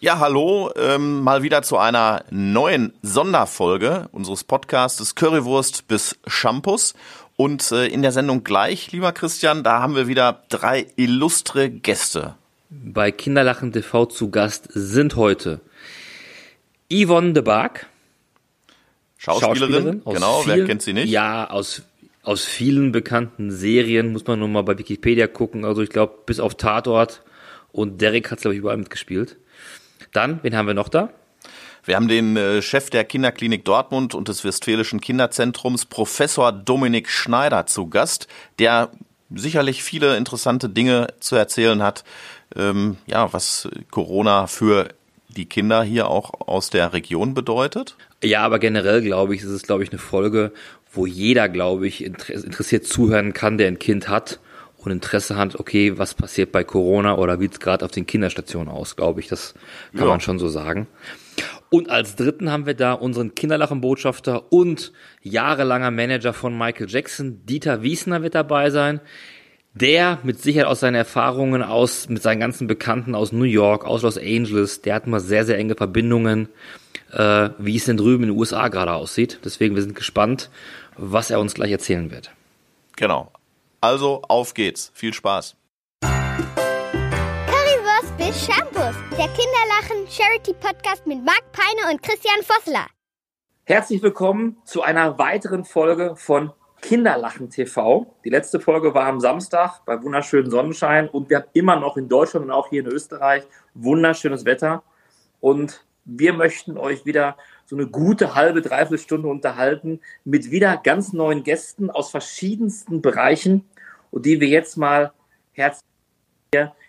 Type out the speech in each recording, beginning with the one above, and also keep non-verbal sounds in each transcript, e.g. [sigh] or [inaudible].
Ja, hallo, ähm, mal wieder zu einer neuen Sonderfolge unseres Podcasts Currywurst bis Shampoos. Und äh, in der Sendung gleich, lieber Christian, da haben wir wieder drei illustre Gäste. Bei Kinderlachen TV zu Gast sind heute Yvonne de Barg. Schauspielerin, Schauspielerin genau, vielen, wer kennt sie nicht? Ja, aus, aus vielen bekannten Serien muss man nur mal bei Wikipedia gucken. Also ich glaube, bis auf Tatort und Derek hat es, glaube ich, überall mitgespielt. Dann, wen haben wir noch da? Wir haben den äh, Chef der Kinderklinik Dortmund und des Westfälischen Kinderzentrums, Professor Dominik Schneider, zu Gast, der sicherlich viele interessante Dinge zu erzählen hat, ähm, ja, was Corona für die Kinder hier auch aus der Region bedeutet. Ja, aber generell glaube ich, ist es, glaube ich, eine Folge, wo jeder, glaube ich, interessiert zuhören kann, der ein Kind hat und Interesse hat, okay, was passiert bei Corona oder wie es gerade auf den Kinderstationen aus, glaube ich. Das kann ja. man schon so sagen. Und als dritten haben wir da unseren Kinderlachenbotschafter und jahrelanger Manager von Michael Jackson, Dieter Wiesner wird dabei sein. Der mit Sicherheit aus seinen Erfahrungen aus, mit seinen ganzen Bekannten aus New York, aus Los Angeles, der hat mal sehr, sehr enge Verbindungen, äh, wie es denn drüben in den USA gerade aussieht. Deswegen, wir sind gespannt, was er uns gleich erzählen wird. Genau. Also auf geht's. Viel Spaß. Currywurst bis Shampoos. Der Kinderlachen Charity Podcast mit Marc Peine und Christian Vossler. Herzlich willkommen zu einer weiteren Folge von Kinderlachen TV. Die letzte Folge war am Samstag bei wunderschönem Sonnenschein und wir haben immer noch in Deutschland und auch hier in Österreich wunderschönes Wetter. Und wir möchten euch wieder so eine gute halbe, dreiviertel Stunde unterhalten mit wieder ganz neuen Gästen aus verschiedensten Bereichen und die wir jetzt mal herzlich.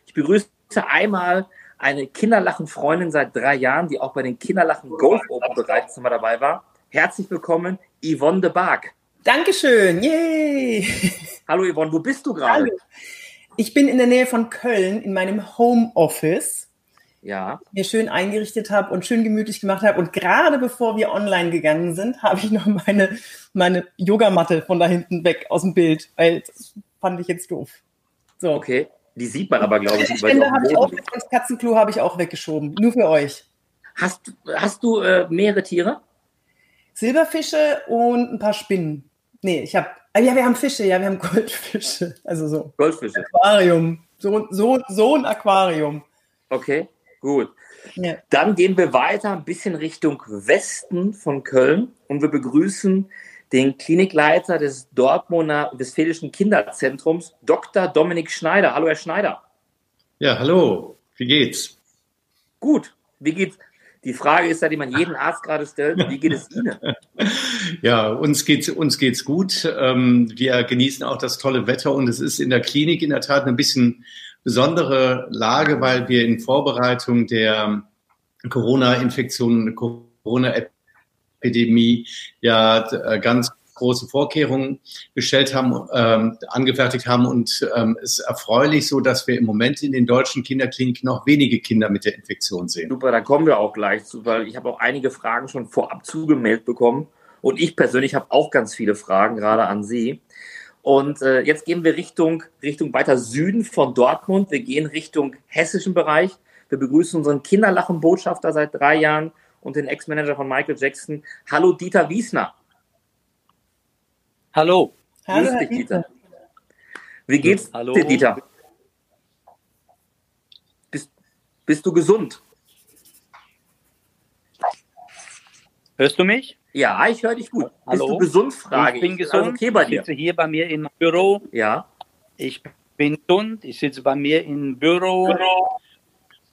Ich begrüße einmal eine Kinderlachen-Freundin seit drei Jahren, die auch bei den Kinderlachen Golf Open bereits immer dabei war. Herzlich willkommen, Yvonne de Barg. Dankeschön, yay! Hallo Yvonne, wo bist du gerade? Ich bin in der Nähe von Köln in meinem Homeoffice ja. mir schön eingerichtet habe und schön gemütlich gemacht habe. Und gerade bevor wir online gegangen sind, [laughs] habe ich noch meine, meine Yogamatte von da hinten weg aus dem Bild, weil das fand ich jetzt doof. So. Okay. Die sieht man aber, glaube ich, über ich auch, das Katzenklo habe ich auch weggeschoben. Nur für euch. Hast, hast du äh, mehrere Tiere? Silberfische und ein paar Spinnen. Nee, ich habe. Ah, ja, wir haben Fische, ja, wir haben [laughs] Goldfische. Also so. Goldfische. Aquarium. So, so, so ein Aquarium. Okay. Gut. Ja. Dann gehen wir weiter ein bisschen Richtung Westen von Köln und wir begrüßen den Klinikleiter des Dortmunder Westfälischen Kinderzentrums, Dr. Dominik Schneider. Hallo, Herr Schneider. Ja, hallo. Wie geht's? Gut. Wie geht's? Die Frage ist ja, die man jeden Arzt gerade stellt, wie geht es Ihnen? [laughs] Ja, uns geht's, uns geht's gut. Ähm, wir genießen auch das tolle Wetter und es ist in der Klinik in der Tat ein bisschen besondere Lage, weil wir in Vorbereitung der Corona-Infektion, Corona-Epidemie ja äh, ganz große Vorkehrungen gestellt haben, ähm, angefertigt haben und ähm, es ist erfreulich so, dass wir im Moment in den deutschen Kinderkliniken noch wenige Kinder mit der Infektion sehen. Super, da kommen wir auch gleich zu, weil ich habe auch einige Fragen schon vorab zugemeldet bekommen und ich persönlich habe auch ganz viele Fragen gerade an Sie. Und äh, jetzt gehen wir Richtung, Richtung weiter Süden von Dortmund. Wir gehen Richtung hessischen Bereich. Wir begrüßen unseren Kinderlachenbotschafter seit drei Jahren und den Ex-Manager von Michael Jackson. Hallo Dieter Wiesner. Hallo. Hallo Grüß dich, Dieter. Wie geht's Hallo. dir, Dieter? Bist, bist du gesund? Hörst du mich? Ja, ich höre dich gut. Hallo? Bist du gesund? Frage ich bin gesund. Also okay bei dir. Ich sitze hier bei mir im Büro. Ja. Ich bin gesund. Ich sitze bei mir im Büro. Büro.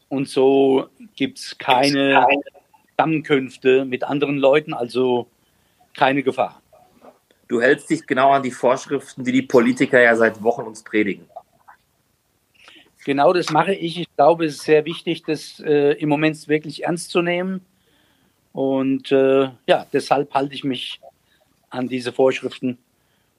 Und so gibt es keine Zusammenkünfte mit anderen Leuten, also keine Gefahr. Du hältst dich genau an die Vorschriften, die die Politiker ja seit Wochen uns predigen. Genau das mache ich. Ich glaube, es ist sehr wichtig, das äh, im Moment wirklich ernst zu nehmen und äh, ja, deshalb halte ich mich an diese Vorschriften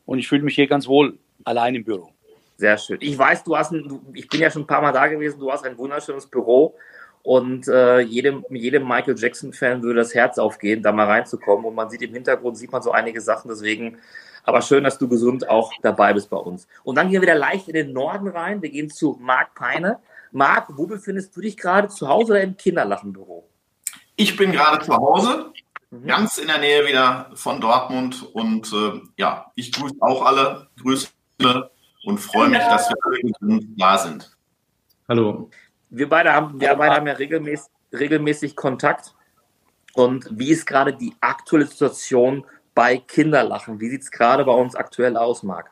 und ich fühle mich hier ganz wohl allein im Büro. Sehr schön. Ich weiß, du hast ein, ich bin ja schon ein paar Mal da gewesen, du hast ein wunderschönes Büro und äh, jedem, jedem Michael Jackson-Fan würde das Herz aufgehen, da mal reinzukommen. Und man sieht im Hintergrund, sieht man so einige Sachen, deswegen, aber schön, dass du gesund auch dabei bist bei uns. Und dann gehen wir wieder leicht in den Norden rein. Wir gehen zu Marc Peine. Marc, wo befindest du dich gerade? Zu Hause oder im Kinderlachenbüro? Ich bin gerade zu Hause, mhm. ganz in der Nähe wieder von Dortmund und äh, ja, ich grüße auch alle, grüße und freue mich, dass wir alle da sind. Hallo. Wir beide haben, wir beide haben ja regelmäßig, regelmäßig Kontakt. Und wie ist gerade die aktuelle Situation bei Kinderlachen? Wie sieht es gerade bei uns aktuell aus, Marc?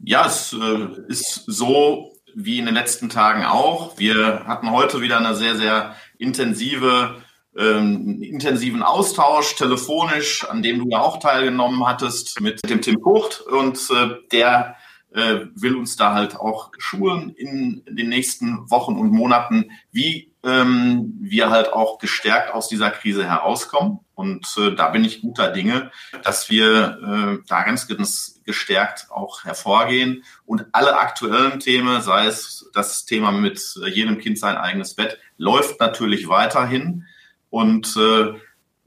Ja, es äh, ist so wie in den letzten Tagen auch. Wir hatten heute wieder eine sehr, sehr intensive, ähm, intensiven Austausch telefonisch, an dem du ja auch teilgenommen hattest mit dem Tim Pucht. Und äh, der äh, will uns da halt auch schulen in den nächsten Wochen und Monaten, wie ähm, wir halt auch gestärkt aus dieser Krise herauskommen. Und äh, da bin ich guter Dinge, dass wir äh, da ganz, gestärkt auch hervorgehen und alle aktuellen Themen, sei es das Thema mit jedem Kind sein eigenes Bett, läuft natürlich weiterhin. Und äh,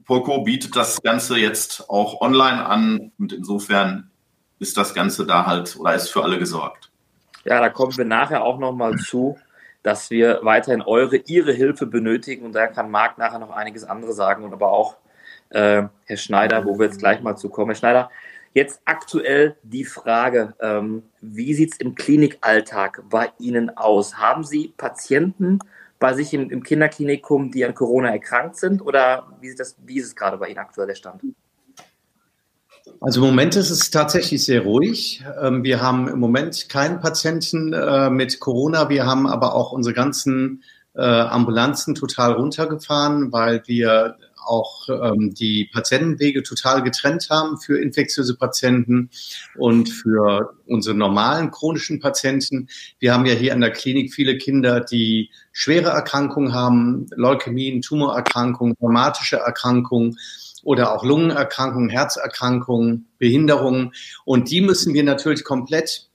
Poco bietet das Ganze jetzt auch online an und insofern ist das Ganze da halt oder ist für alle gesorgt. Ja, da kommen wir nachher auch nochmal zu, dass wir weiterhin eure, ihre Hilfe benötigen und da kann Marc nachher noch einiges andere sagen und aber auch äh, Herr Schneider, wo wir jetzt gleich mal zu kommen. Herr Schneider, jetzt aktuell die Frage, ähm, wie sieht es im Klinikalltag bei Ihnen aus? Haben Sie Patienten bei sich im, im Kinderklinikum, die an Corona erkrankt sind oder wie, sieht das, wie ist es gerade bei Ihnen aktuell der Stand? Also im Moment ist es tatsächlich sehr ruhig. Ähm, wir haben im Moment keinen Patienten äh, mit Corona. Wir haben aber auch unsere ganzen äh, Ambulanzen total runtergefahren, weil wir auch ähm, die Patientenwege total getrennt haben für infektiöse Patienten und für unsere normalen chronischen Patienten. Wir haben ja hier an der Klinik viele Kinder, die schwere Erkrankungen haben, Leukämien, Tumorerkrankungen, rheumatische Erkrankungen oder auch Lungenerkrankungen, Herzerkrankungen, Behinderungen. Und die müssen wir natürlich komplett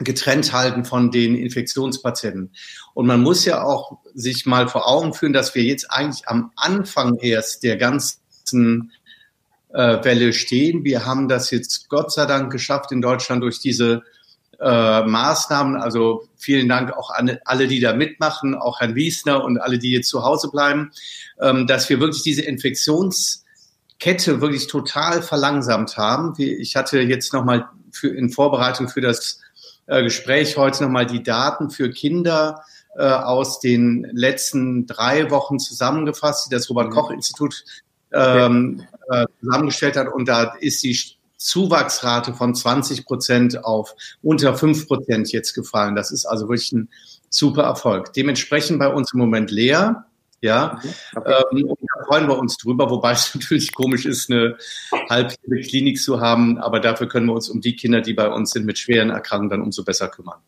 getrennt halten von den Infektionspatienten. Und man muss ja auch sich mal vor Augen führen, dass wir jetzt eigentlich am Anfang erst der ganzen äh, Welle stehen. Wir haben das jetzt Gott sei Dank geschafft in Deutschland durch diese äh, Maßnahmen. Also vielen Dank auch an alle, die da mitmachen, auch Herrn Wiesner und alle, die jetzt zu Hause bleiben, ähm, dass wir wirklich diese Infektions Kette wirklich total verlangsamt haben. Ich hatte jetzt nochmal in Vorbereitung für das äh, Gespräch heute nochmal die Daten für Kinder äh, aus den letzten drei Wochen zusammengefasst, die das Robert-Koch-Institut ähm, äh, zusammengestellt hat. Und da ist die Zuwachsrate von 20 Prozent auf unter 5 Prozent jetzt gefallen. Das ist also wirklich ein super Erfolg. Dementsprechend bei uns im Moment leer. Ja, mhm. okay. ähm, und da freuen wir uns drüber, wobei es [laughs] natürlich komisch ist, eine halbjährige Klinik zu haben, aber dafür können wir uns um die Kinder, die bei uns sind, mit schweren Erkrankungen dann umso besser kümmern.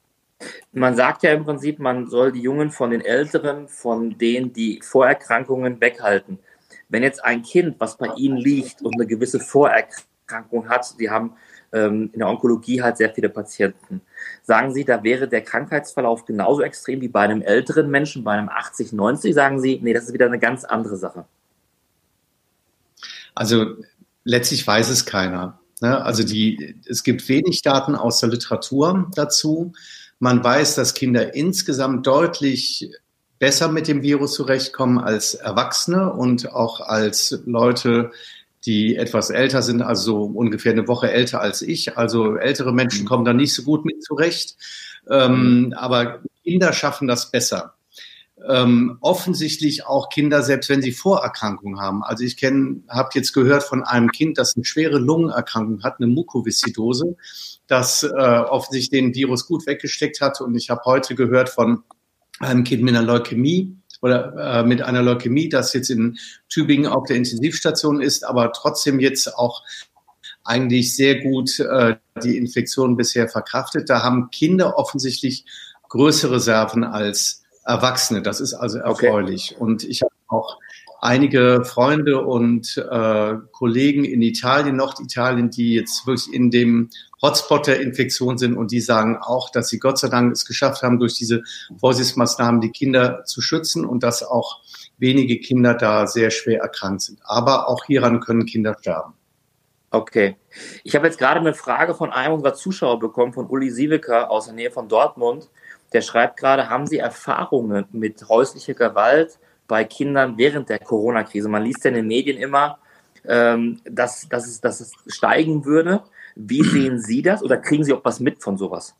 Man sagt ja im Prinzip, man soll die Jungen von den Älteren, von denen, die Vorerkrankungen weghalten. Wenn jetzt ein Kind, was bei Ihnen liegt und eine gewisse Vorerkrankung hat, die haben ähm, in der Onkologie halt sehr viele Patienten. Sagen Sie, da wäre der Krankheitsverlauf genauso extrem wie bei einem älteren Menschen, bei einem 80, 90? Sagen Sie, nee, das ist wieder eine ganz andere Sache. Also letztlich weiß es keiner. Ne? Also die, es gibt wenig Daten aus der Literatur dazu. Man weiß, dass Kinder insgesamt deutlich besser mit dem Virus zurechtkommen als Erwachsene und auch als Leute, die etwas älter sind, also ungefähr eine Woche älter als ich. Also ältere Menschen mhm. kommen da nicht so gut mit zurecht. Ähm, mhm. aber Kinder schaffen das besser. Ähm, offensichtlich auch Kinder, selbst wenn sie Vorerkrankungen haben. Also ich kenne, habe jetzt gehört von einem Kind, das eine schwere Lungenerkrankung hat, eine Mukoviszidose, das äh, offensichtlich den Virus gut weggesteckt hat. Und ich habe heute gehört von einem Kind mit einer Leukämie, oder äh, mit einer Leukämie, das jetzt in Tübingen auf der Intensivstation ist, aber trotzdem jetzt auch eigentlich sehr gut äh, die Infektion bisher verkraftet. Da haben Kinder offensichtlich größere Reserven als Erwachsene. Das ist also erfreulich. Okay. Und ich habe auch einige Freunde und äh, Kollegen in Italien, Norditalien, die jetzt wirklich in dem Hotspot der Infektion sind und die sagen auch, dass sie Gott sei Dank es geschafft haben, durch diese Vorsichtsmaßnahmen die Kinder zu schützen und dass auch wenige Kinder da sehr schwer erkrankt sind. Aber auch hieran können Kinder sterben. Okay. Ich habe jetzt gerade eine Frage von einem unserer Zuschauer bekommen, von Uli Siebecker aus der Nähe von Dortmund. der schreibt gerade, haben Sie Erfahrungen mit häuslicher Gewalt bei Kindern während der Corona-Krise? Man liest ja in den Medien immer, ähm, dass, dass, es, dass es steigen würde. Wie [clears throat] sehen Sie das oder kriegen Sie auch was mit von sowas?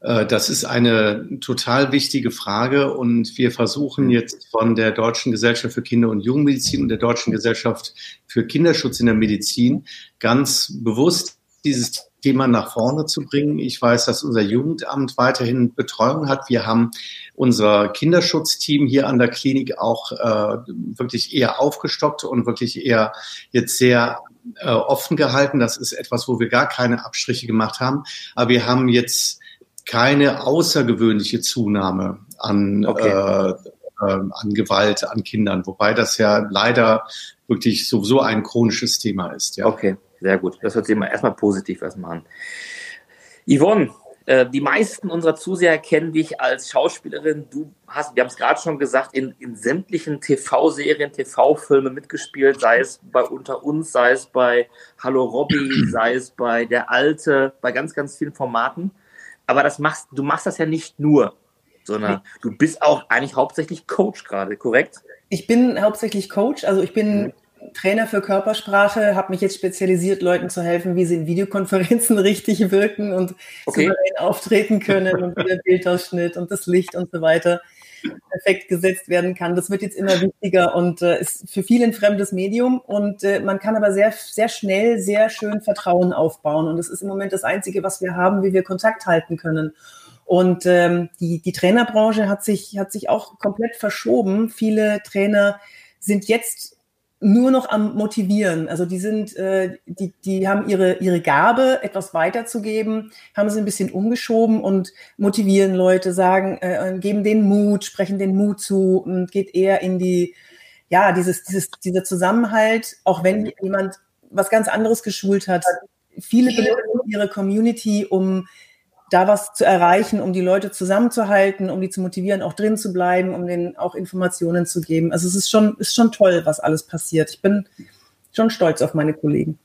Äh, das ist eine total wichtige Frage und wir versuchen jetzt von der Deutschen Gesellschaft für Kinder- und Jugendmedizin und der Deutschen Gesellschaft für Kinderschutz in der Medizin ganz bewusst dieses Thema nach vorne zu bringen. Ich weiß, dass unser Jugendamt weiterhin Betreuung hat. Wir haben unser Kinderschutzteam hier an der Klinik auch äh, wirklich eher aufgestockt und wirklich eher jetzt sehr äh, offen gehalten. Das ist etwas, wo wir gar keine Abstriche gemacht haben. Aber wir haben jetzt keine außergewöhnliche Zunahme an, okay. äh, äh, an Gewalt an Kindern, wobei das ja leider wirklich sowieso ein chronisches Thema ist. Ja. Okay, sehr gut. Das hört sich immer erstmal positiv erstmal an. Yvonne, äh, die meisten unserer Zuseher kennen dich als Schauspielerin. Du hast, wir haben es gerade schon gesagt, in, in sämtlichen TV-Serien, TV-Filmen mitgespielt, sei es bei Unter uns, sei es bei Hallo Robby, [clears throat] sei es bei Der Alte, bei ganz, ganz vielen Formaten. Aber das machst, du machst das ja nicht nur, sondern du bist auch eigentlich hauptsächlich Coach gerade, korrekt? Ich bin hauptsächlich Coach, also ich bin mhm. Trainer für Körpersprache, habe mich jetzt spezialisiert, Leuten zu helfen, wie sie in Videokonferenzen [laughs] richtig wirken und okay. souverän auftreten können und wie der Bildausschnitt und das Licht und so weiter perfekt gesetzt werden kann. Das wird jetzt immer wichtiger und äh, ist für viele ein fremdes Medium und äh, man kann aber sehr, sehr schnell, sehr schön Vertrauen aufbauen und das ist im Moment das Einzige, was wir haben, wie wir Kontakt halten können. Und ähm, die, die Trainerbranche hat sich, hat sich auch komplett verschoben. Viele Trainer sind jetzt nur noch am Motivieren. Also die sind, äh, die, die haben ihre, ihre Gabe, etwas weiterzugeben, haben sie ein bisschen umgeschoben und motivieren Leute, sagen, äh, geben den Mut, sprechen den Mut zu und geht eher in die, ja, dieses, dieses, dieser Zusammenhalt, auch wenn jemand was ganz anderes geschult hat. Viele benutzen ihre Community, um da was zu erreichen, um die Leute zusammenzuhalten, um die zu motivieren, auch drin zu bleiben, um denen auch Informationen zu geben. Also es ist schon, ist schon toll, was alles passiert. Ich bin schon stolz auf meine Kollegen.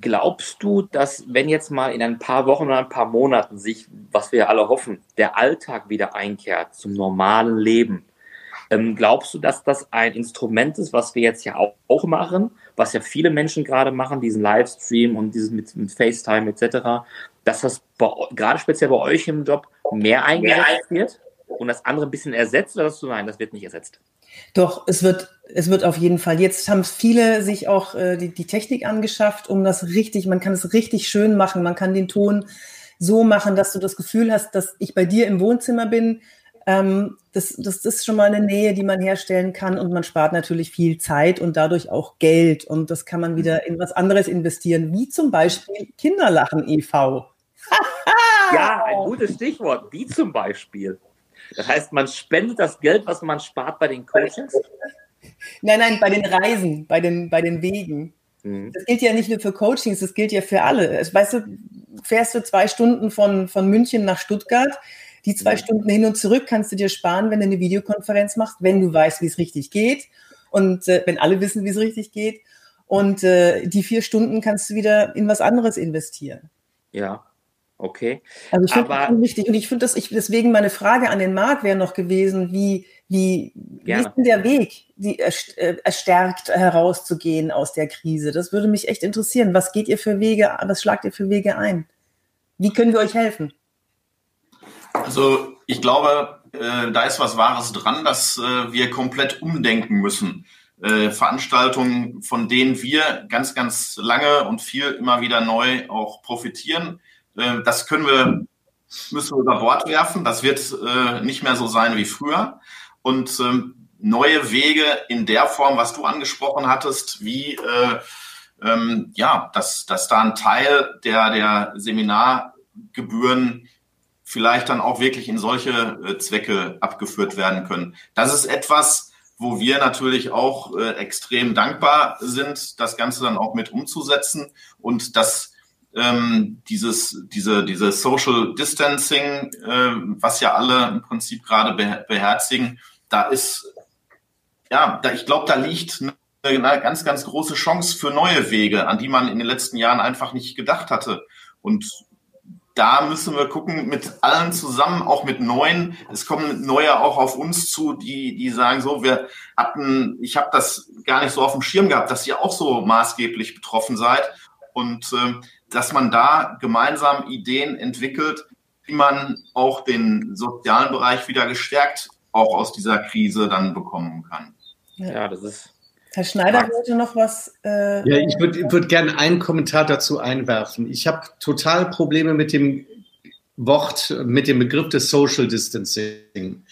Glaubst du, dass wenn jetzt mal in ein paar Wochen oder ein paar Monaten sich, was wir alle hoffen, der Alltag wieder einkehrt zum normalen Leben, ähm, glaubst du, dass das ein Instrument ist, was wir jetzt ja auch, auch machen, was ja viele Menschen gerade machen, diesen Livestream und dieses mit, mit FaceTime etc., dass das bei, gerade speziell bei euch im Job mehr eingesetzt wird und das andere ein bisschen ersetzt oder du, nein, das wird nicht ersetzt? Doch, es wird, es wird auf jeden Fall. Jetzt haben viele sich auch äh, die, die Technik angeschafft, um das richtig, man kann es richtig schön machen. Man kann den Ton so machen, dass du das Gefühl hast, dass ich bei dir im Wohnzimmer bin. Ähm, das, das ist schon mal eine Nähe, die man herstellen kann und man spart natürlich viel Zeit und dadurch auch Geld und das kann man wieder in was anderes investieren, wie zum Beispiel Kinderlachen e.V. [laughs] ja, ein gutes Stichwort, wie zum Beispiel. Das heißt, man spendet das Geld, was man spart bei den Coachings? Nein, nein, bei den Reisen, bei den, bei den Wegen. Mhm. Das gilt ja nicht nur für Coachings, das gilt ja für alle. Weißt du, fährst du zwei Stunden von, von München nach Stuttgart, die zwei mhm. Stunden hin und zurück kannst du dir sparen, wenn du eine Videokonferenz machst, wenn du weißt, wie es richtig geht und äh, wenn alle wissen, wie es richtig geht. Und äh, die vier Stunden kannst du wieder in was anderes investieren. Ja, Okay. Also ich finde das wichtig und ich finde das, ich, deswegen meine Frage an den Marc wäre noch gewesen, wie, wie, wie ist denn der Weg, die äh, erstärkt herauszugehen aus der Krise? Das würde mich echt interessieren. Was geht ihr für Wege, was schlagt ihr für Wege ein? Wie können wir euch helfen? Also ich glaube, äh, da ist was Wahres dran, dass äh, wir komplett umdenken müssen. Äh, Veranstaltungen, von denen wir ganz, ganz lange und viel immer wieder neu auch profitieren äh, das können wir, müssen wir über Bord werfen. Das wird äh, nicht mehr so sein wie früher. Und ähm, neue Wege in der Form, was du angesprochen hattest, wie äh, ähm, ja, dass, dass da ein Teil der, der Seminargebühren vielleicht dann auch wirklich in solche äh, Zwecke abgeführt werden können. Das ist etwas, wo wir natürlich auch äh, extrem dankbar sind, das Ganze dann auch mit umzusetzen und das ähm, dieses, diese, diese Social Distancing, äh, was ja alle im Prinzip gerade beherzigen, da ist, ja, da, ich glaube, da liegt eine, eine ganz, ganz große Chance für neue Wege, an die man in den letzten Jahren einfach nicht gedacht hatte. Und da müssen wir gucken, mit allen zusammen, auch mit Neuen. Es kommen Neue auch auf uns zu, die, die sagen so, wir hatten, ich habe das gar nicht so auf dem Schirm gehabt, dass ihr auch so maßgeblich betroffen seid. Und äh, dass man da gemeinsam Ideen entwickelt, wie man auch den sozialen Bereich wieder gestärkt auch aus dieser Krise dann bekommen kann. Ja, das ist Herr Schneider wollte noch was. Äh ja, ich würde würd gerne einen Kommentar dazu einwerfen. Ich habe total Probleme mit dem Wort, mit dem Begriff des Social Distancing.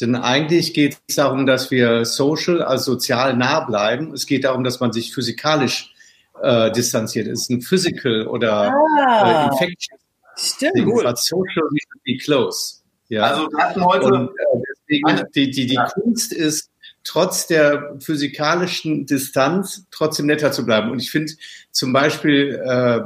Denn eigentlich geht es darum, dass wir social, also sozial nah bleiben. Es geht darum, dass man sich physikalisch äh, distanziert. Es ist ein Physical oder ah, äh, Infection. Stimmt. But social be close. Ja. Also wir hatten heute. Und, äh, deswegen, die, die, die ja. Kunst ist, trotz der physikalischen Distanz trotzdem netter zu bleiben. Und ich finde zum Beispiel, äh,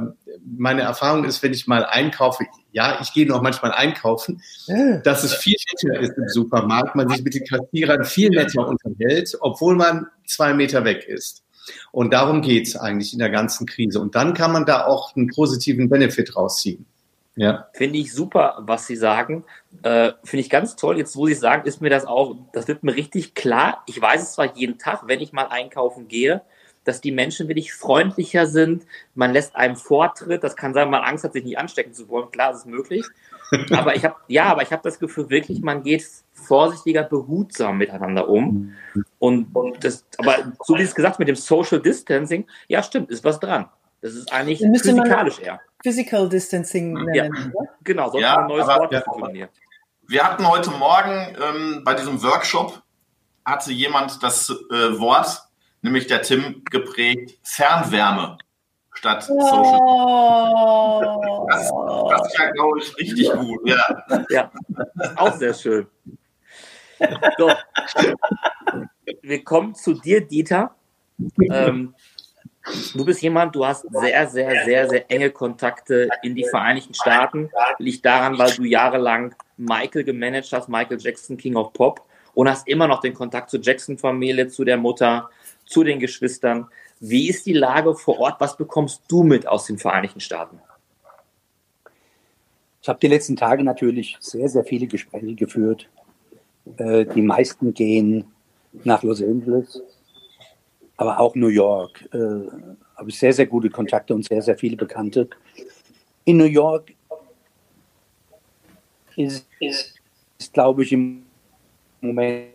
meine Erfahrung ist, wenn ich mal einkaufe, ja, ich gehe noch manchmal einkaufen, ja. dass es viel netter ist im Supermarkt, man sich mit den Kassierern viel netter unterhält, obwohl man zwei Meter weg ist. Und darum geht's eigentlich in der ganzen Krise. Und dann kann man da auch einen positiven Benefit rausziehen. Ja. Finde ich super, was Sie sagen. Äh, Finde ich ganz toll. Jetzt, wo Sie sagen, ist mir das auch, das wird mir richtig klar. Ich weiß es zwar jeden Tag, wenn ich mal einkaufen gehe, dass die Menschen wirklich freundlicher sind. Man lässt einem Vortritt. Das kann sein, man Angst hat, sich nicht anstecken zu wollen. Klar, das ist möglich. Aber ich habe, ja, aber ich habe das Gefühl wirklich, man geht vorsichtiger, behutsam miteinander um. Und, und das, aber so wie es gesagt mit dem Social Distancing, ja, stimmt, ist was dran. Das ist eigentlich physikalisch eher. Physical Distancing nennen. Ja, genau, sonst ja, ein neues Wort ja, definiert. Wir hatten heute Morgen ähm, bei diesem Workshop, hatte jemand das äh, Wort, nämlich der Tim, geprägt, Fernwärme statt oh. Social. Das, das ist ja, glaube ich, richtig gut. Ja. ja, auch sehr schön. So. Wir kommen zu dir, Dieter. Ähm, Du bist jemand, du hast sehr, sehr, sehr, sehr enge Kontakte in die Vereinigten Staaten. Liegt daran, weil du jahrelang Michael gemanagt hast, Michael Jackson, King of Pop, und hast immer noch den Kontakt zur Jackson-Familie, zu der Mutter, zu den Geschwistern. Wie ist die Lage vor Ort? Was bekommst du mit aus den Vereinigten Staaten? Ich habe die letzten Tage natürlich sehr, sehr viele Gespräche geführt. Äh, die meisten gehen nach Los Angeles aber auch New York. Äh, habe ich sehr, sehr gute Kontakte und sehr, sehr viele Bekannte. In New York ist, ist, ist glaube ich, im Moment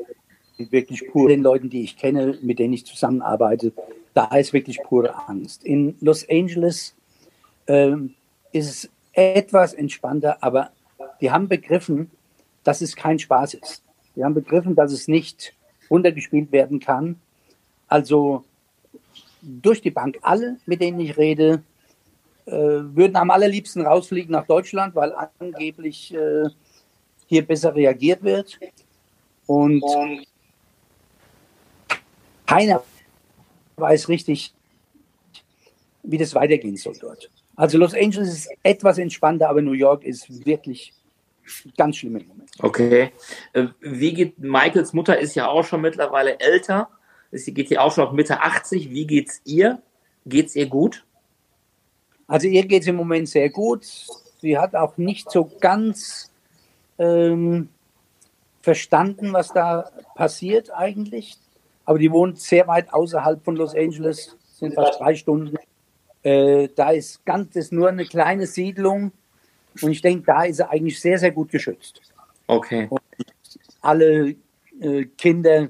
wirklich pur den Leuten, die ich kenne, mit denen ich zusammenarbeite, da ist wirklich pure Angst. In Los Angeles äh, ist es etwas entspannter, aber die haben begriffen, dass es kein Spaß ist. Die haben begriffen, dass es nicht runtergespielt werden kann also durch die Bank alle, mit denen ich rede, äh, würden am allerliebsten rausfliegen nach Deutschland, weil angeblich äh, hier besser reagiert wird. Und keiner weiß richtig, wie das weitergehen soll dort. Also Los Angeles ist etwas entspannter, aber New York ist wirklich ganz schlimm im Moment. Okay. Äh, wie geht Michaels Mutter ist ja auch schon mittlerweile älter. Sie geht hier auch schon auf Mitte 80. Wie geht's ihr? Geht's ihr gut? Also ihr geht es im Moment sehr gut. Sie hat auch nicht so ganz ähm, verstanden, was da passiert eigentlich. Aber die wohnt sehr weit außerhalb von Los Angeles, sind fast drei Stunden. Äh, da ist ganz ist nur eine kleine Siedlung und ich denke, da ist sie eigentlich sehr, sehr gut geschützt. Okay. Und alle äh, Kinder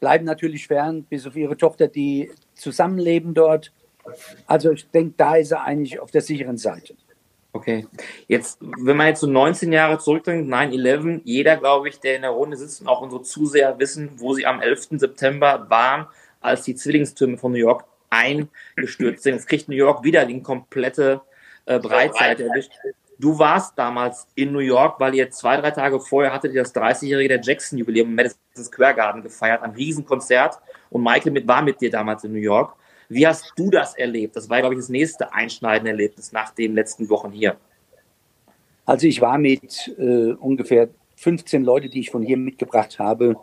bleiben natürlich fern, bis auf ihre Tochter, die zusammenleben dort. Also ich denke, da ist er eigentlich auf der sicheren Seite. Okay. Jetzt, wenn man jetzt so 19 Jahre zurückdenkt, 9-11, jeder, glaube ich, der in der Runde sitzt und auch unsere Zuseher wissen, wo sie am 11. September waren, als die Zwillingstürme von New York eingestürzt sind. Jetzt kriegt New York wieder die komplette äh, Breitseite erwischt. Du warst damals in New York, weil ihr zwei, drei Tage vorher hattet ihr das 30-jährige der Jackson-Jubiläum im Madison Square Garden gefeiert, ein Riesenkonzert. Und Michael mit, war mit dir damals in New York. Wie hast du das erlebt? Das war, glaube ich, das nächste einschneidende Erlebnis nach den letzten Wochen hier. Also ich war mit äh, ungefähr 15 Leuten, die ich von hier mitgebracht habe,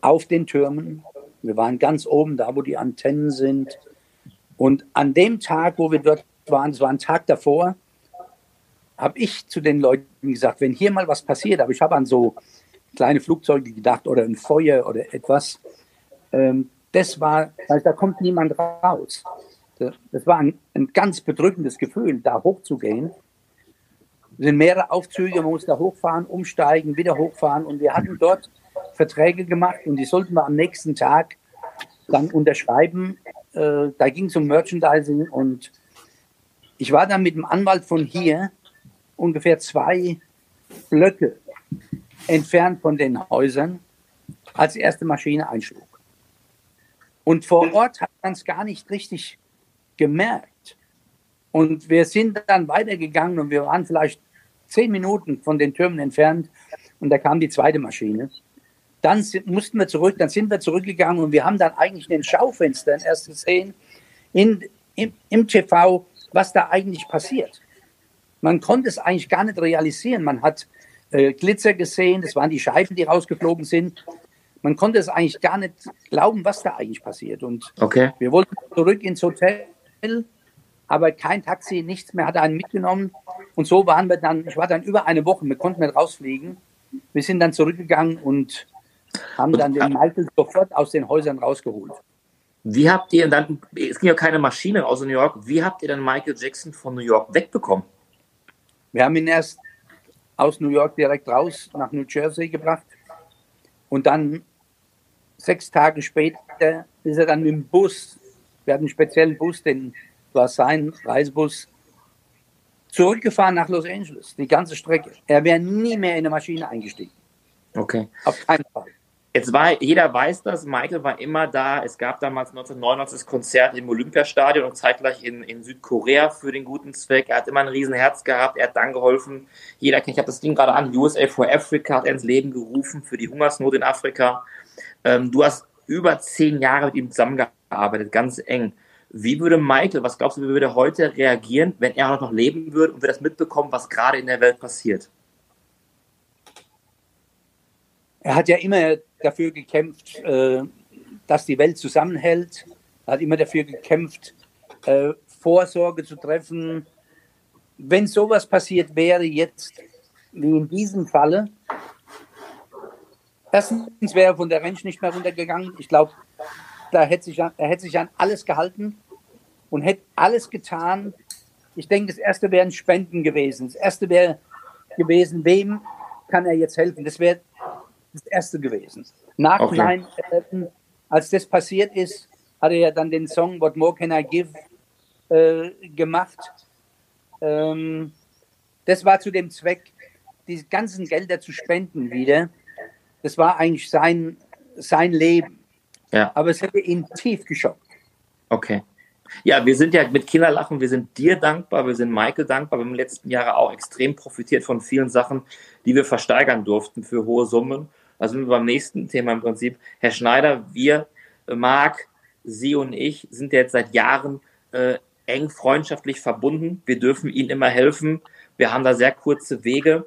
auf den Türmen. Wir waren ganz oben, da wo die Antennen sind. Und an dem Tag, wo wir dort waren, es war ein Tag davor, habe ich zu den Leuten gesagt, wenn hier mal was passiert, aber ich habe an so kleine Flugzeuge gedacht oder ein Feuer oder etwas, ähm, das war, also da kommt niemand raus. Das war ein, ein ganz bedrückendes Gefühl, da hochzugehen. Es sind mehrere Aufzüge, man muss da hochfahren, umsteigen, wieder hochfahren und wir hatten dort Verträge gemacht und die sollten wir am nächsten Tag dann unterschreiben. Äh, da ging es um Merchandising und ich war dann mit dem Anwalt von hier ungefähr zwei Blöcke entfernt von den Häusern, als die erste Maschine einschlug. Und vor Ort hat man es gar nicht richtig gemerkt. Und wir sind dann weitergegangen und wir waren vielleicht zehn Minuten von den Türmen entfernt und da kam die zweite Maschine. Dann sind, mussten wir zurück, dann sind wir zurückgegangen und wir haben dann eigentlich in den Schaufenstern erst gesehen, in, im, im TV, was da eigentlich passiert. Man konnte es eigentlich gar nicht realisieren. Man hat äh, Glitzer gesehen, das waren die Scheiben, die rausgeflogen sind. Man konnte es eigentlich gar nicht glauben, was da eigentlich passiert. Und okay. wir wollten zurück ins Hotel, aber kein Taxi, nichts mehr hat einen mitgenommen. Und so waren wir dann, ich war dann über eine Woche, wir konnten nicht rausfliegen. Wir sind dann zurückgegangen und haben dann den Michael sofort aus den Häusern rausgeholt. Wie habt ihr dann, es ging ja keine Maschine aus New York, wie habt ihr dann Michael Jackson von New York wegbekommen? Wir haben ihn erst aus New York direkt raus nach New Jersey gebracht und dann sechs Tage später ist er dann mit dem Bus, wir hatten einen speziellen Bus, den war sein Reisebus, zurückgefahren nach Los Angeles, die ganze Strecke. Er wäre nie mehr in eine Maschine eingestiegen. Okay. Auf keinen Fall. Jetzt war, jeder weiß das, Michael war immer da. Es gab damals 1999 das Konzert im Olympiastadion und zeitgleich in, in Südkorea für den guten Zweck. Er hat immer ein Riesenherz gehabt, er hat dann geholfen. Jeder kennt, ich habe das Ding gerade an, USA for Africa hat er ins Leben gerufen für die Hungersnot in Afrika. Ähm, du hast über zehn Jahre mit ihm zusammengearbeitet, ganz eng. Wie würde Michael, was glaubst du, wie würde er heute reagieren, wenn er noch leben würde und wir das mitbekommen, was gerade in der Welt passiert? Er hat ja immer dafür gekämpft, äh, dass die Welt zusammenhält. Er hat immer dafür gekämpft, äh, Vorsorge zu treffen. Wenn sowas passiert wäre jetzt, wie in diesem Falle, erstens wäre er von der Ranch nicht mehr runtergegangen. Ich glaube, da hätte sich, er hätte sich an alles gehalten und hätte alles getan. Ich denke, das erste wären Spenden gewesen. Das erste wäre gewesen, wem kann er jetzt helfen? Das wäre das erste gewesen. Nachhinein, okay. äh, als das passiert ist, hat er ja dann den Song What More Can I Give äh, gemacht. Ähm, das war zu dem Zweck, die ganzen Gelder zu spenden wieder. Das war eigentlich sein, sein Leben. Ja. Aber es hätte ihn tief geschockt. Okay. Ja, wir sind ja mit Kinderlachen, wir sind dir dankbar, wir sind Michael dankbar. Wir haben in den letzten Jahren auch extrem profitiert von vielen Sachen, die wir versteigern durften für hohe Summen. Also sind wir beim nächsten Thema im Prinzip. Herr Schneider, wir, äh, Marc, Sie und ich sind jetzt seit Jahren äh, eng freundschaftlich verbunden. Wir dürfen Ihnen immer helfen. Wir haben da sehr kurze Wege.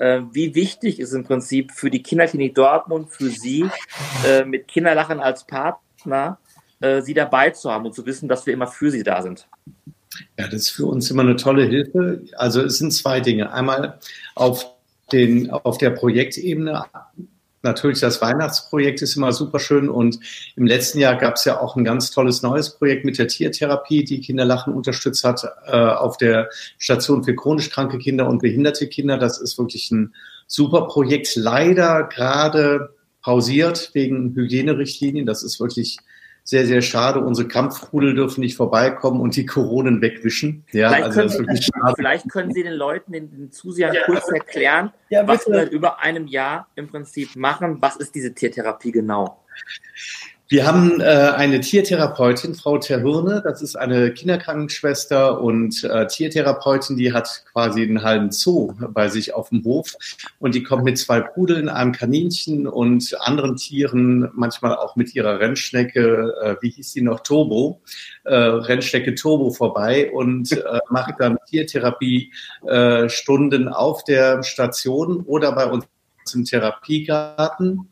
Äh, wie wichtig ist im Prinzip für die Kinderklinik Dortmund, für Sie, äh, mit Kinderlachen als Partner, äh, Sie dabei zu haben und zu wissen, dass wir immer für Sie da sind? Ja, das ist für uns immer eine tolle Hilfe. Also es sind zwei Dinge. Einmal auf, den, auf der Projektebene natürlich das Weihnachtsprojekt ist immer super schön und im letzten Jahr gab es ja auch ein ganz tolles neues Projekt mit der Tiertherapie, die Kinderlachen unterstützt hat äh, auf der Station für chronisch kranke Kinder und behinderte Kinder. Das ist wirklich ein super Projekt. Leider gerade pausiert wegen Hygienerichtlinien. Das ist wirklich sehr, sehr schade. Unsere Kampfrudel dürfen nicht vorbeikommen und die Koronen wegwischen. Ja, vielleicht, also können Sie, vielleicht können Sie den Leuten, den, den Zusehern ja. kurz erklären, ja, was wir seit über einem Jahr im Prinzip machen. Was ist diese Tiertherapie genau? Wir haben äh, eine Tiertherapeutin, Frau Terhürne, das ist eine Kinderkrankenschwester und äh, Tiertherapeutin, die hat quasi einen halben Zoo bei sich auf dem Hof. Und die kommt mit zwei Pudeln, einem Kaninchen und anderen Tieren, manchmal auch mit ihrer Rennschnecke, äh, wie hieß die noch, Turbo, äh, Rennschnecke Turbo vorbei und äh, macht dann Tiertherapie äh, auf der Station oder bei uns im Therapiegarten.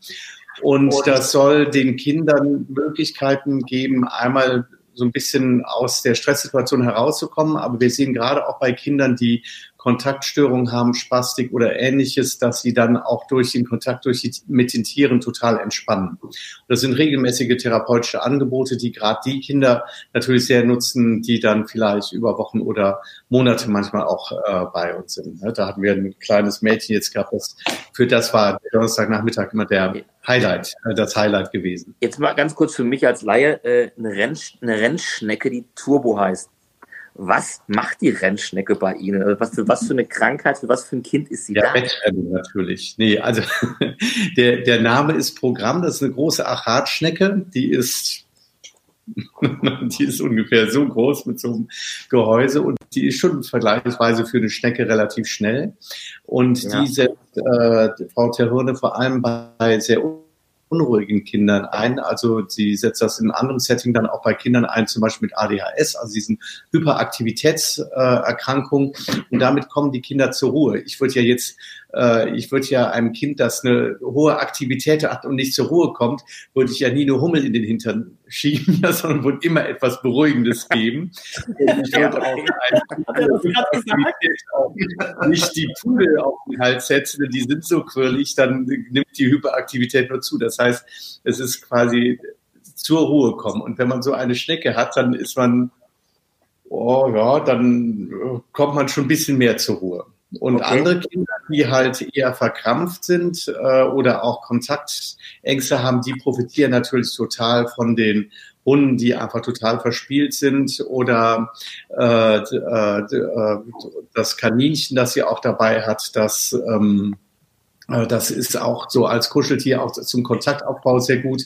Und das soll den Kindern Möglichkeiten geben, einmal so ein bisschen aus der Stresssituation herauszukommen. Aber wir sehen gerade auch bei Kindern, die Kontaktstörungen haben, Spastik oder ähnliches, dass sie dann auch durch den Kontakt durch die, mit den Tieren total entspannen. Das sind regelmäßige therapeutische Angebote, die gerade die Kinder natürlich sehr nutzen, die dann vielleicht über Wochen oder Monate manchmal auch äh, bei uns sind. Ne? Da hatten wir ein kleines Mädchen jetzt gehabt, das für das war Donnerstagnachmittag immer der Highlight, äh, das Highlight gewesen. Jetzt mal ganz kurz für mich als Laie, äh, eine, Renn, eine Rennschnecke, die Turbo heißt. Was macht die Rennschnecke bei Ihnen? Also was für, was für eine Krankheit, für was für ein Kind ist sie ja, da? Wettrennen natürlich. Nee, also [laughs] der, der Name ist Programm, das ist eine große Achatschnecke, die ist [laughs] die ist ungefähr so groß mit so einem Gehäuse und die ist schon vergleichsweise für eine Schnecke relativ schnell. Und ja. die setzt äh, Frau Terhirne vor allem bei sehr unruhigen Kindern ein. Also sie setzt das in einem anderen Setting dann auch bei Kindern ein, zum Beispiel mit ADHS, also diesen Hyperaktivitätserkrankungen. Und damit kommen die Kinder zur Ruhe. Ich würde ja jetzt äh, ich würde ja einem Kind, das eine hohe Aktivität hat und nicht zur Ruhe kommt, würde ich ja nie eine Hummel in den Hintern schieben, [laughs] ja, sondern würde immer etwas Beruhigendes geben. [laughs] nicht die Pudel auf den Hals setzen, die sind so quirlig, dann nimmt die Hyperaktivität nur zu. Das heißt, es ist quasi zur Ruhe kommen. Und wenn man so eine Schnecke hat, dann ist man, oh ja, dann kommt man schon ein bisschen mehr zur Ruhe. Und okay. andere Kinder, die halt eher verkrampft sind äh, oder auch Kontaktängste haben, die profitieren natürlich total von den Hunden, die einfach total verspielt sind oder äh, äh, äh, das Kaninchen, das sie auch dabei hat, das ähm, äh, das ist auch so als Kuscheltier auch zum Kontaktaufbau sehr gut.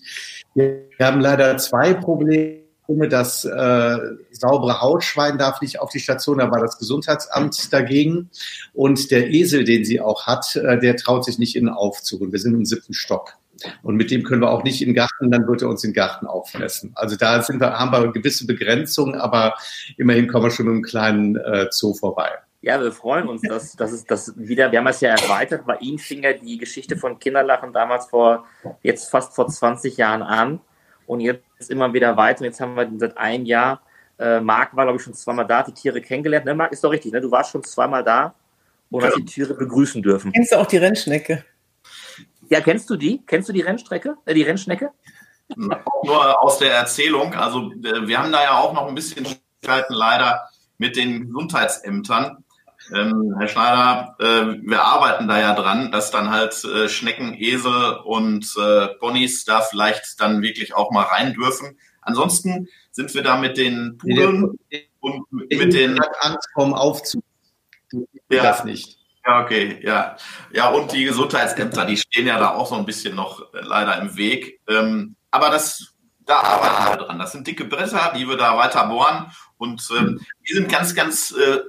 Wir haben leider zwei Probleme das äh, saubere Hautschwein darf nicht auf die Station, da war das Gesundheitsamt dagegen. Und der Esel, den sie auch hat, äh, der traut sich nicht in den Aufzug. Und wir sind im siebten Stock. Und mit dem können wir auch nicht in den Garten, dann wird er uns den Garten auffressen. Also da sind wir, haben wir gewisse Begrenzungen, aber immerhin kommen wir schon mit einem kleinen äh, Zoo vorbei. Ja, wir freuen uns, dass, dass es das wieder, wir haben es ja erweitert, bei Ihnen fing ja die Geschichte von Kinderlachen damals vor, jetzt fast vor 20 Jahren an und jetzt immer wieder weiter. Jetzt haben wir seit einem Jahr, äh, Marc war, glaube ich, schon zweimal da, die Tiere kennengelernt. Ne, Marc, ist doch richtig, ne? Du warst schon zweimal da und hast die Tiere begrüßen dürfen. Kennst du auch die Rennschnecke? Ja, kennst du die? Kennst du die Rennstrecke, äh, die Rennschnecke? Nur aus der Erzählung. Also äh, wir haben da ja auch noch ein bisschen Schwierigkeiten leider mit den Gesundheitsämtern. Ähm, Herr Schneider, äh, wir arbeiten da ja dran, dass dann halt äh, Schnecken, Esel und äh, Ponys da vielleicht dann wirklich auch mal rein dürfen. Ansonsten sind wir da mit den Pudeln und mit den Angst vom Aufzug. Ja, das nicht. Ja, okay, ja. Ja, und die Gesundheitsämter, die stehen ja da auch so ein bisschen noch äh, leider im Weg. Ähm, aber das, da arbeiten wir dran. Das sind dicke Bretter, die wir da weiter bohren. Und ähm, die sind ganz, ganz äh,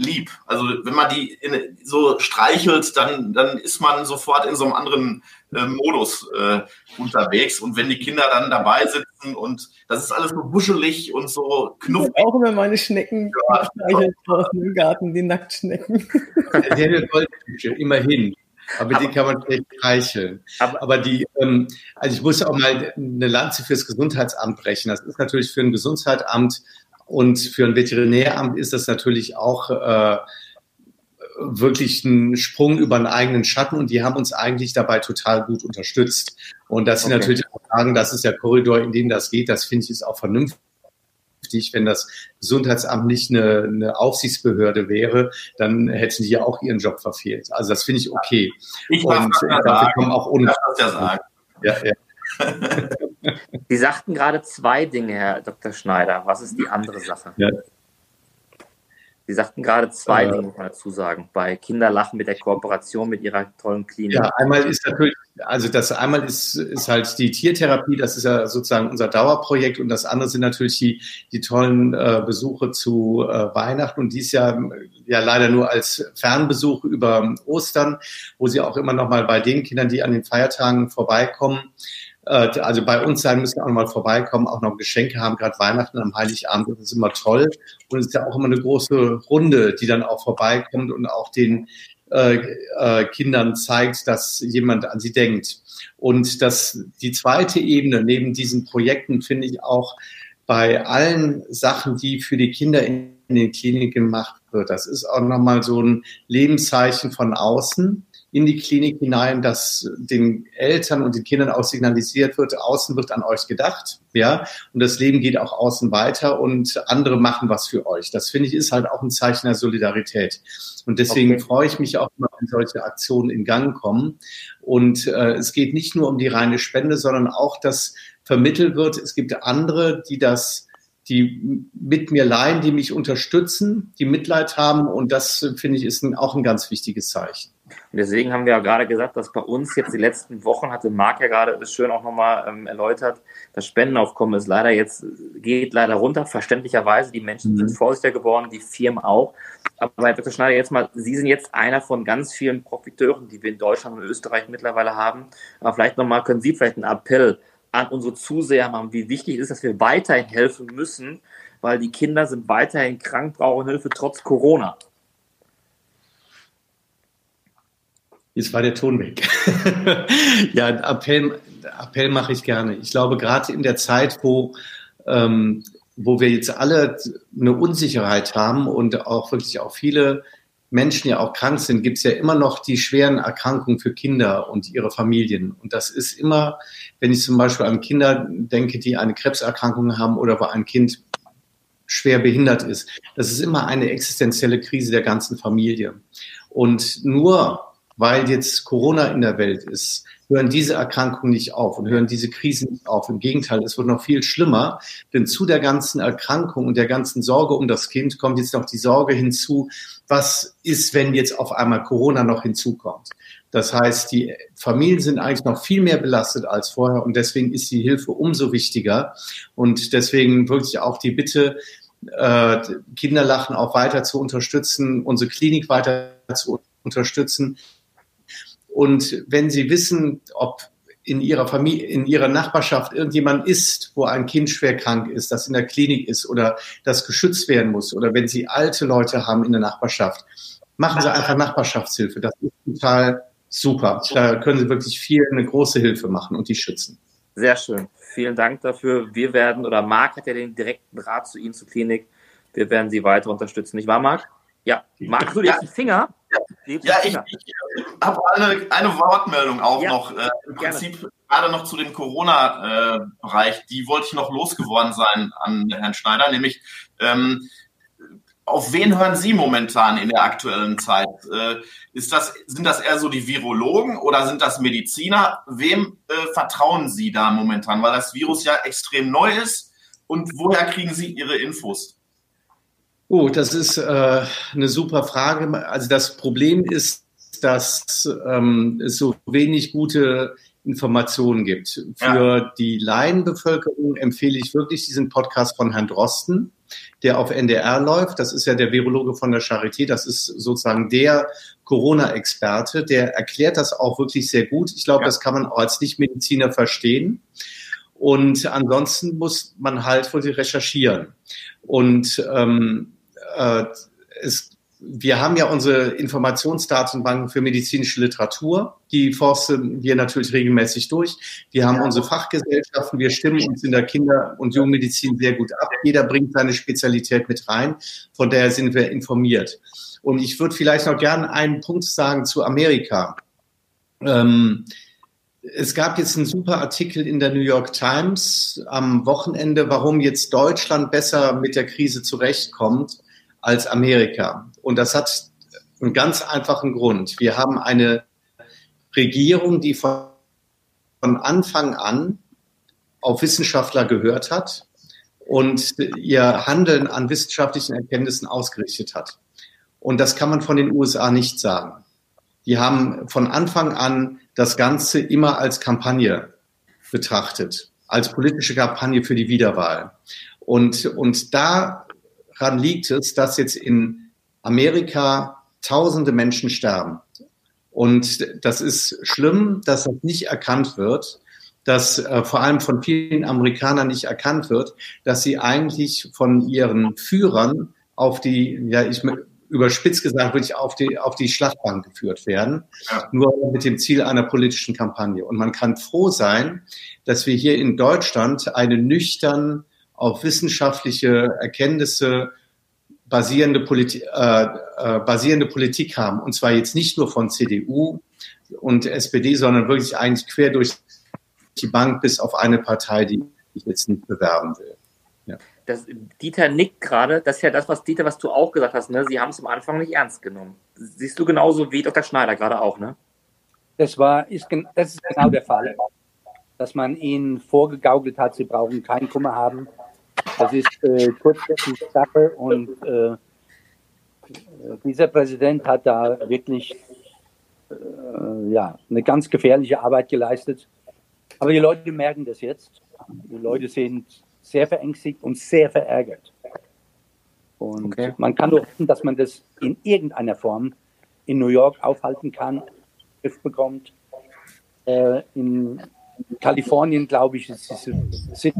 lieb. Also wenn man die in, so streichelt, dann, dann ist man sofort in so einem anderen äh, Modus äh, unterwegs. Und wenn die Kinder dann dabei sitzen und das ist alles so buschelig und so knuffig. Ich auch immer meine Schnecken ja, streichelt draußen im Garten, die Nacktschnecken. Der eine Goldfische, immerhin. Aber, aber die kann man schlecht streicheln. Aber, aber, die, ähm, also ich muss auch mal eine Lanze fürs Gesundheitsamt brechen. Das ist natürlich für ein Gesundheitsamt und für ein Veterinäramt ist das natürlich auch äh, wirklich ein Sprung über einen eigenen Schatten und die haben uns eigentlich dabei total gut unterstützt. Und dass sie okay. natürlich auch sagen, das ist der Korridor, in dem das geht, das finde ich ist auch vernünftig wenn das Gesundheitsamt nicht eine, eine, Aufsichtsbehörde wäre, dann hätten die ja auch ihren Job verfehlt. Also das finde ich okay. Ich und dafür kommen auch ohne. Ja, ja. [laughs] Sie sagten gerade zwei Dinge, Herr Dr. Schneider. Was ist die andere Sache? Ja. Sie sagten gerade zwei äh, Dinge, muss man dazu sagen, bei Kinderlachen mit der Kooperation mit Ihrer tollen Klinik. Ja, einmal ist natürlich, also das einmal ist, ist halt die Tiertherapie, das ist ja sozusagen unser Dauerprojekt und das andere sind natürlich die, die tollen äh, Besuche zu äh, Weihnachten und dies Jahr ja leider nur als Fernbesuch über Ostern, wo Sie auch immer noch mal bei den Kindern, die an den Feiertagen vorbeikommen, also bei uns sein müssen, auch noch mal vorbeikommen, auch noch Geschenke haben, gerade Weihnachten am Heiligabend, das ist immer toll. Und es ist ja auch immer eine große Runde, die dann auch vorbeikommt und auch den äh, äh, Kindern zeigt, dass jemand an sie denkt. Und das, die zweite Ebene neben diesen Projekten finde ich auch bei allen Sachen, die für die Kinder in, in den Kliniken gemacht wird. Das ist auch nochmal so ein Lebenszeichen von außen in die Klinik hinein, dass den Eltern und den Kindern auch signalisiert wird, außen wird an euch gedacht, ja, und das Leben geht auch außen weiter und andere machen was für euch. Das finde ich ist halt auch ein Zeichen der Solidarität. Und deswegen okay. freue ich mich auch immer, wenn solche Aktionen in Gang kommen. Und äh, es geht nicht nur um die reine Spende, sondern auch, dass vermittelt wird, es gibt andere, die das die mit mir leihen, die mich unterstützen, die Mitleid haben. Und das, finde ich, ist ein, auch ein ganz wichtiges Zeichen. Und deswegen haben wir ja gerade gesagt, dass bei uns jetzt die letzten Wochen, hatte Marc ja gerade das schön auch nochmal ähm, erläutert, das Spendenaufkommen ist leider jetzt, geht leider runter, verständlicherweise. Die Menschen mhm. sind vorsichtiger geworden, die Firmen auch. Aber Herr Dr. Schneider, jetzt mal, Sie sind jetzt einer von ganz vielen Profiteuren, die wir in Deutschland und Österreich mittlerweile haben. Aber vielleicht nochmal, können Sie vielleicht einen Appell an unsere Zuseher machen, wie wichtig es ist, dass wir weiterhin helfen müssen, weil die Kinder sind weiterhin krank, brauchen Hilfe trotz Corona. Jetzt war der Ton weg. [laughs] ja, Appell, Appell mache ich gerne. Ich glaube, gerade in der Zeit, wo, ähm, wo wir jetzt alle eine Unsicherheit haben und auch wirklich auch viele Menschen ja auch krank sind, gibt es ja immer noch die schweren Erkrankungen für Kinder und ihre Familien. Und das ist immer, wenn ich zum Beispiel an Kinder denke, die eine Krebserkrankung haben oder wo ein Kind schwer behindert ist, das ist immer eine existenzielle Krise der ganzen Familie. Und nur weil jetzt Corona in der Welt ist, hören diese Erkrankungen nicht auf und hören diese Krisen nicht auf. Im Gegenteil, es wird noch viel schlimmer, denn zu der ganzen Erkrankung und der ganzen Sorge um das Kind kommt jetzt noch die Sorge hinzu, was ist, wenn jetzt auf einmal Corona noch hinzukommt. Das heißt, die Familien sind eigentlich noch viel mehr belastet als vorher und deswegen ist die Hilfe umso wichtiger. Und deswegen wirklich auch die Bitte, äh, Kinderlachen auch weiter zu unterstützen, unsere Klinik weiter zu unterstützen, und wenn Sie wissen, ob in Ihrer Familie, in Ihrer Nachbarschaft irgendjemand ist, wo ein Kind schwer krank ist, das in der Klinik ist oder das geschützt werden muss, oder wenn Sie alte Leute haben in der Nachbarschaft, machen Sie einfach Nachbarschaftshilfe. Das ist total super. Da können Sie wirklich viel, eine große Hilfe machen und die schützen. Sehr schön. Vielen Dank dafür. Wir werden, oder Marc hat ja den direkten Draht zu Ihnen zur Klinik. Wir werden Sie weiter unterstützen. Nicht wahr, Marc? Ja. Marc, du legst ja. den Finger ja, ich, ich habe eine, eine Wortmeldung auch ja, noch. Äh, Im Prinzip gerade noch zu dem Corona-Bereich. Äh, die wollte ich noch losgeworden sein an Herrn Schneider, nämlich ähm, auf wen hören Sie momentan in der aktuellen Zeit? Äh, ist das, sind das eher so die Virologen oder sind das Mediziner? Wem äh, vertrauen Sie da momentan? Weil das Virus ja extrem neu ist. Und woher kriegen Sie Ihre Infos? Oh, das ist äh, eine super Frage. Also das Problem ist, dass ähm, es so wenig gute Informationen gibt. Für ja. die Laienbevölkerung empfehle ich wirklich diesen Podcast von Herrn Drosten, der auf NDR läuft. Das ist ja der Virologe von der Charité. Das ist sozusagen der Corona-Experte. Der erklärt das auch wirklich sehr gut. Ich glaube, ja. das kann man auch als Nichtmediziner verstehen. Und ansonsten muss man halt wirklich recherchieren. Und ähm, äh, es, wir haben ja unsere Informationsdatenbanken für medizinische Literatur. Die forsten wir natürlich regelmäßig durch. Wir haben unsere Fachgesellschaften. Wir stimmen uns in der Kinder- und Jugendmedizin sehr gut ab. Jeder bringt seine Spezialität mit rein. Von daher sind wir informiert. Und ich würde vielleicht noch gerne einen Punkt sagen zu Amerika. Ähm, es gab jetzt einen super Artikel in der New York Times am Wochenende, warum jetzt Deutschland besser mit der Krise zurechtkommt als Amerika. Und das hat einen ganz einfachen Grund. Wir haben eine Regierung, die von, Anfang an auf Wissenschaftler gehört hat und ihr Handeln an wissenschaftlichen Erkenntnissen ausgerichtet hat. Und das kann man von den USA nicht sagen. Die haben von Anfang an das Ganze immer als Kampagne betrachtet, als politische Kampagne für die Wiederwahl. Und, und da daran liegt es, dass jetzt in Amerika tausende Menschen sterben. Und das ist schlimm, dass das nicht erkannt wird, dass äh, vor allem von vielen Amerikanern nicht erkannt wird, dass sie eigentlich von ihren Führern auf die, ja, ich überspitzt gesagt, wirklich auf die, auf die Schlachtbank geführt werden, nur mit dem Ziel einer politischen Kampagne. Und man kann froh sein, dass wir hier in Deutschland eine nüchtern auf wissenschaftliche Erkenntnisse basierende, Politi äh, äh, basierende Politik haben. Und zwar jetzt nicht nur von CDU und SPD, sondern wirklich eigentlich quer durch die Bank bis auf eine Partei, die ich jetzt nicht bewerben will. Ja. Das, Dieter nickt gerade. Das ist ja das, was Dieter, was du auch gesagt hast. Ne? Sie haben es am Anfang nicht ernst genommen. Siehst du genauso wie Dr. Schneider gerade auch, ne? Das war, ist, das ist genau der Fall. Dass man ihnen vorgegaukelt hat, sie brauchen keinen Kummer haben. Das ist äh, kurzfristig Sache und äh, dieser Präsident hat da wirklich äh, ja, eine ganz gefährliche Arbeit geleistet. Aber die Leute merken das jetzt. Die Leute sind sehr verängstigt und sehr verärgert. Und okay. man kann nur hoffen, dass man das in irgendeiner Form in New York aufhalten kann, bekommt. Äh, in Kalifornien, glaube ich, ist es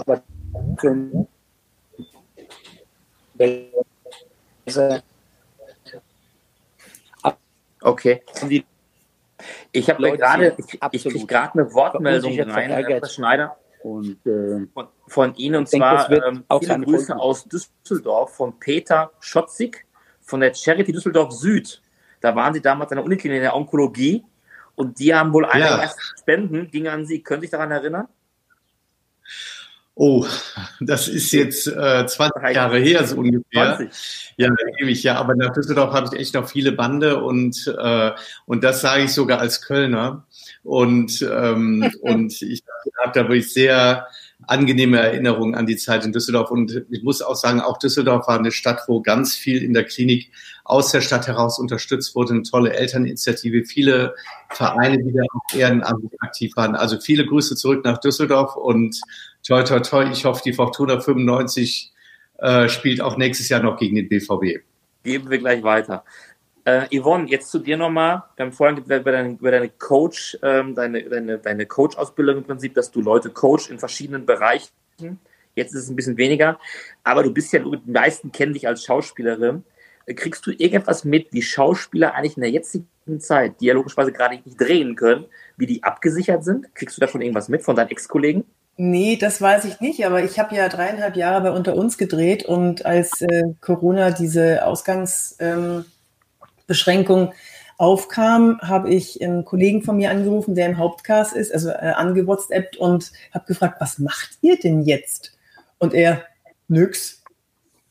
aber Okay. Ich habe gerade, ich, ich kriege gerade eine Wortmeldung rein, Herr Schneider. Und, äh, von, von, Ihnen und zwar denke, ähm, viele Grüße Folgen. aus Düsseldorf von Peter Schotzig von der Charity Düsseldorf Süd. Da waren Sie damals an der Uniklinik in der Onkologie und die haben wohl eine ja. Spenden, ging an Sie. Können Sie sich daran erinnern? Oh, das ist jetzt äh, 20 Jahre her, so ungefähr. 20. Ja, ewig, ja. Aber nach Düsseldorf habe ich echt noch viele Bande und, äh, und das sage ich sogar als Kölner. Und, ähm, [laughs] und ich habe da wirklich sehr angenehme Erinnerungen an die Zeit in Düsseldorf. Und ich muss auch sagen, auch Düsseldorf war eine Stadt, wo ganz viel in der Klinik aus der Stadt heraus unterstützt wurde. Eine tolle Elterninitiative, viele Vereine, die da auch ehrenamtlich aktiv waren. Also viele Grüße zurück nach Düsseldorf und toi, toi, toi. Ich hoffe, die Fortuna 95 äh, spielt auch nächstes Jahr noch gegen den BVB. Geben wir gleich weiter. Äh, Yvonne, jetzt zu dir nochmal. Wir haben vorhin über deine, über deine Coach, ähm, deine, deine, deine Coach-Ausbildung im Prinzip, dass du Leute coach in verschiedenen Bereichen. Jetzt ist es ein bisschen weniger, aber du bist ja, die meisten kennen dich als Schauspielerin. Äh, kriegst du irgendwas mit, wie Schauspieler eigentlich in der jetzigen Zeit, logischerweise gerade nicht drehen können, wie die abgesichert sind? Kriegst du davon irgendwas mit von deinen Ex-Kollegen? Nee, das weiß ich nicht, aber ich habe ja dreieinhalb Jahre bei Unter uns gedreht und als äh, Corona diese Ausgangsbeschränkung ähm, aufkam, habe ich einen Kollegen von mir angerufen, der im Hauptcast ist, also äh, angewhatsappt und habe gefragt, was macht ihr denn jetzt? Und er, nix.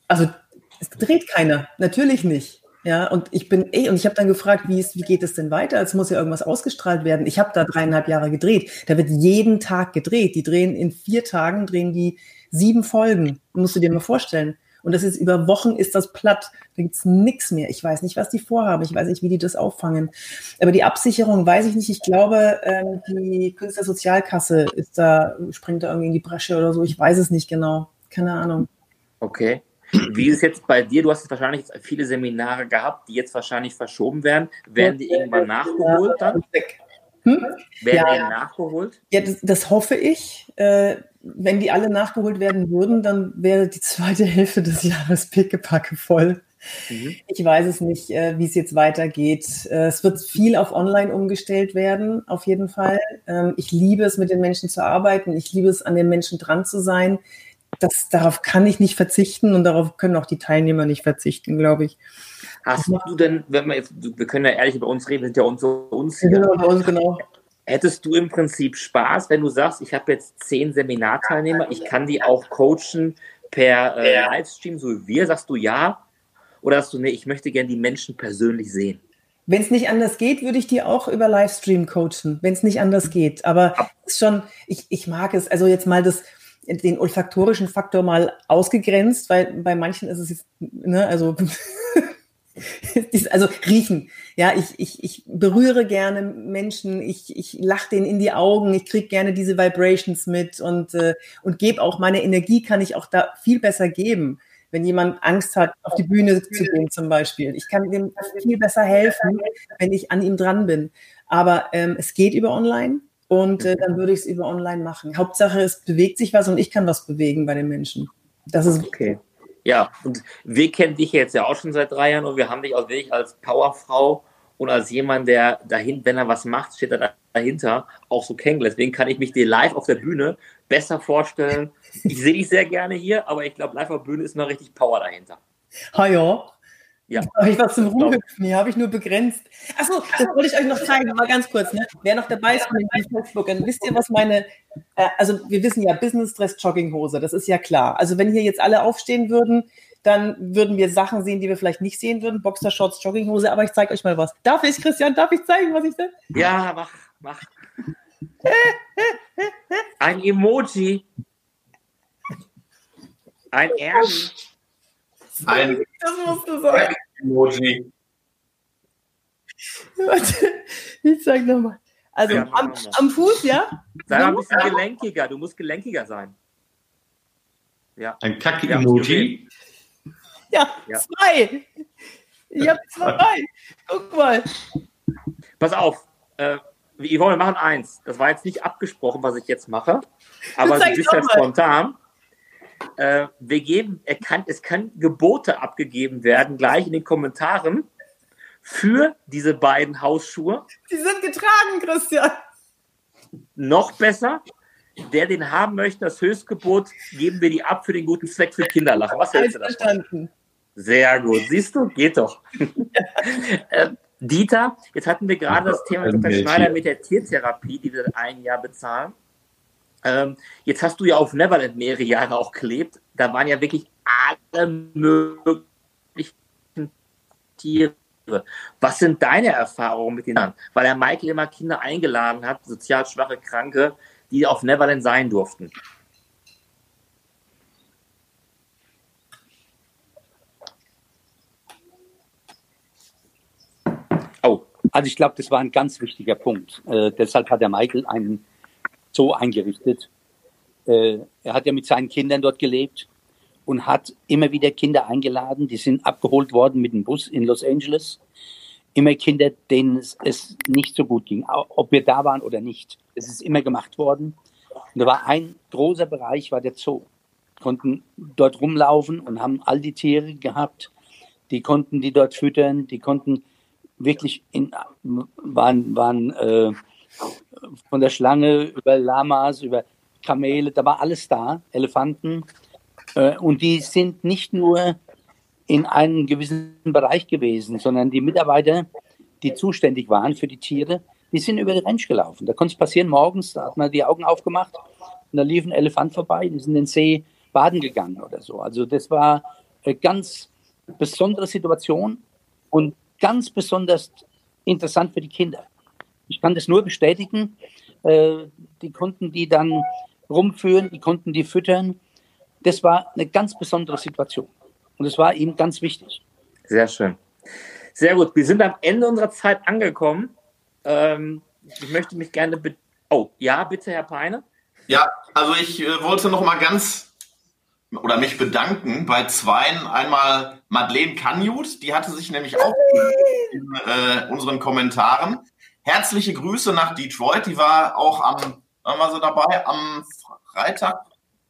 Also es dreht keiner, natürlich nicht. Ja, und ich bin eh, und ich habe dann gefragt, wie, ist, wie geht es denn weiter? Es muss ja irgendwas ausgestrahlt werden. Ich habe da dreieinhalb Jahre gedreht. Da wird jeden Tag gedreht. Die drehen in vier Tagen, drehen die sieben Folgen. Musst du dir mal vorstellen. Und das ist über Wochen ist das platt. Da gibt's nix mehr. Ich weiß nicht, was die vorhaben. Ich weiß nicht, wie die das auffangen. Aber die Absicherung weiß ich nicht. Ich glaube, ähm, die Künstlersozialkasse ist da, springt da irgendwie in die Bresche oder so. Ich weiß es nicht genau. Keine Ahnung. Okay. Wie ist es jetzt bei dir? Du hast jetzt wahrscheinlich viele Seminare gehabt, die jetzt wahrscheinlich verschoben werden. Werden die irgendwann nachgeholt dann? Hm? Werden ja. die nachgeholt? Ja, das, das hoffe ich. Äh, wenn die alle nachgeholt werden würden, dann wäre die zweite Hälfte des Jahres pickepacke voll. Mhm. Ich weiß es nicht, äh, wie es jetzt weitergeht. Äh, es wird viel auf Online umgestellt werden, auf jeden Fall. Ähm, ich liebe es, mit den Menschen zu arbeiten. Ich liebe es, an den Menschen dran zu sein das, darauf kann ich nicht verzichten und darauf können auch die Teilnehmer nicht verzichten, glaube ich. Hast du denn, wenn wir jetzt, wir können ja ehrlich über uns reden, sind ja unter uns hier. Genau, bei uns, genau. Hättest du im Prinzip Spaß, wenn du sagst, ich habe jetzt zehn Seminarteilnehmer, ich kann die auch coachen per äh, Livestream, so wie wir, sagst du ja? Oder sagst du, nee, ich möchte gerne die Menschen persönlich sehen? Wenn es nicht anders geht, würde ich die auch über Livestream coachen, wenn es nicht anders geht. Aber ist schon, ich, ich mag es, also jetzt mal das, den olfaktorischen Faktor mal ausgegrenzt, weil bei manchen ist es jetzt, ne, also, [laughs] also riechen. Ja, ich, ich, ich berühre gerne Menschen, ich, ich lache denen in die Augen, ich kriege gerne diese Vibrations mit und, äh, und gebe auch meine Energie, kann ich auch da viel besser geben. Wenn jemand Angst hat, auf die Bühne zu gehen zum Beispiel. Ich kann dem viel besser helfen, wenn ich an ihm dran bin. Aber ähm, es geht über online und äh, dann würde ich es über online machen. Hauptsache, es bewegt sich was und ich kann was bewegen bei den Menschen. Das ist okay. Ja, und wir kennen dich jetzt ja auch schon seit drei Jahren und wir haben dich auch wirklich als Powerfrau und als jemand, der dahin, wenn er was macht, steht er dahinter auch so kennengelernt. Deswegen kann ich mich dir live auf der Bühne besser vorstellen. Ich sehe dich sehr gerne hier, aber ich glaube, live auf der Bühne ist noch richtig Power dahinter. Ha ja. Ja. Habe ich was zum Rumhüpfen? Hier habe ich nur begrenzt. Achso, das wollte ich euch noch zeigen, mal ganz kurz. Ne? Wer noch dabei ist von den Facebookern, wisst ihr, was meine, äh, also wir wissen ja, Business Dress Jogginghose, das ist ja klar. Also wenn hier jetzt alle aufstehen würden, dann würden wir Sachen sehen, die wir vielleicht nicht sehen würden. Boxershorts, Jogginghose, aber ich zeige euch mal was. Darf ich, Christian, darf ich zeigen, was ich sehe? Ja, mach, mach. Ein Emoji. Ein Ernie. Ein, das musst du sagen. Emoji. Warte, ich zeig nochmal. Also ja, am, am, Fuß, ja? Sei mal ein bisschen gelenkiger. Du musst gelenkiger sein. Ja. Ein Kack-Emoji. Ja, ja, zwei. Ich habe zwei. Guck mal. Pass auf. Äh, Yvonne, wir machen eins. Das war jetzt nicht abgesprochen, was ich jetzt mache. Aber du bist ja spontan. Äh, wir geben, er kann, es kann Gebote abgegeben werden, gleich in den Kommentaren, für diese beiden Hausschuhe. Die sind getragen, Christian. Noch besser, der den haben möchte, das Höchstgebot, geben wir die ab für den guten Zweck für Kinderlachen. Was hältst du davon? Sehr gut. Siehst du? Geht doch. [laughs] äh, Dieter, jetzt hatten wir gerade das Thema Dr. Schneider mit der Tiertherapie, die wir ein Jahr bezahlen. Ähm, jetzt hast du ja auf Neverland mehrere Jahre auch gelebt. Da waren ja wirklich alle möglichen Tiere. Was sind deine Erfahrungen mit den Kindern? Weil der Michael immer Kinder eingeladen hat, sozial schwache Kranke, die auf Neverland sein durften. Oh, also ich glaube, das war ein ganz wichtiger Punkt. Äh, deshalb hat der Michael einen Zoo eingerichtet. Äh, er hat ja mit seinen Kindern dort gelebt und hat immer wieder Kinder eingeladen. Die sind abgeholt worden mit dem Bus in Los Angeles. Immer Kinder, denen es, es nicht so gut ging, ob wir da waren oder nicht. Es ist immer gemacht worden. Und da war ein großer Bereich, war der Zoo. Konnten dort rumlaufen und haben all die Tiere gehabt. Die konnten die dort füttern. Die konnten wirklich in, waren, waren äh, von der Schlange über Lamas, über Kamele, da war alles da, Elefanten. Äh, und die sind nicht nur in einem gewissen Bereich gewesen, sondern die Mitarbeiter, die zuständig waren für die Tiere, die sind über den Ranch gelaufen. Da konnte es passieren, morgens, da hat man die Augen aufgemacht und da lief ein Elefant vorbei, die sind in den See baden gegangen oder so. Also das war eine ganz besondere Situation und ganz besonders interessant für die Kinder. Ich kann das nur bestätigen. Äh, die konnten die dann rumführen, die konnten die füttern. Das war eine ganz besondere Situation. Und es war ihm ganz wichtig. Sehr schön. Sehr gut. Wir sind am Ende unserer Zeit angekommen. Ähm, ich möchte mich gerne. Oh, ja, bitte, Herr Peine. Ja, also ich äh, wollte noch mal ganz oder mich bedanken bei zweien. Einmal Madeleine Kanjut, die hatte sich nämlich auch in äh, unseren Kommentaren herzliche Grüße nach Detroit. Die war auch am, wann war sie dabei? Am Freitag?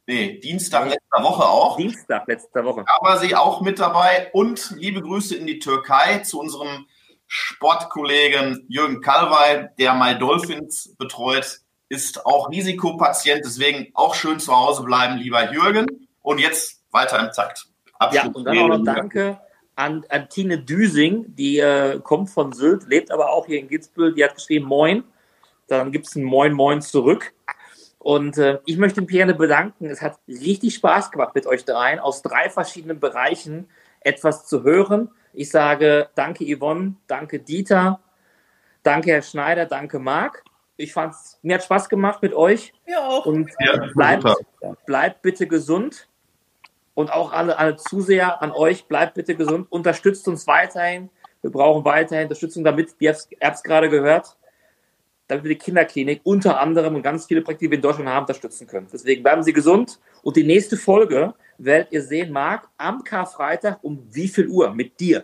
Nee, Dienstag letzter Woche auch. Dienstag letzter Woche. Da war sie auch mit dabei. Und liebe Grüße in die Türkei zu unserem Sportkollegen Jürgen Kalwey, der My Dolphins betreut, ist auch Risikopatient. Deswegen auch schön zu Hause bleiben, lieber Jürgen. Und jetzt weiter im Takt. Abschluss. Ja, und dann auch noch danke an, an Tine Düsing, die äh, kommt von Sylt, lebt aber auch hier in Gitzbühel. Die hat geschrieben Moin. Dann gibt es ein Moin Moin zurück. Und äh, ich möchte mich gerne bedanken. Es hat richtig Spaß gemacht mit euch dreien, aus drei verschiedenen Bereichen etwas zu hören. Ich sage danke Yvonne, danke Dieter, danke Herr Schneider, danke Marc. Ich fand's, mir hat Spaß gemacht mit euch. Ja, auch. Und ja, bleibt, bleibt bitte gesund und auch alle, alle Zuseher an euch, bleibt bitte gesund, unterstützt uns weiterhin. Wir brauchen weiterhin Unterstützung, damit, ihr habt es gerade gehört, damit wir die Kinderklinik unter anderem und ganz viele Projekte, die wir in Deutschland haben, unterstützen können. Deswegen bleiben Sie gesund und die nächste Folge werdet ihr sehen, Marc, am Karfreitag um wie viel Uhr mit dir?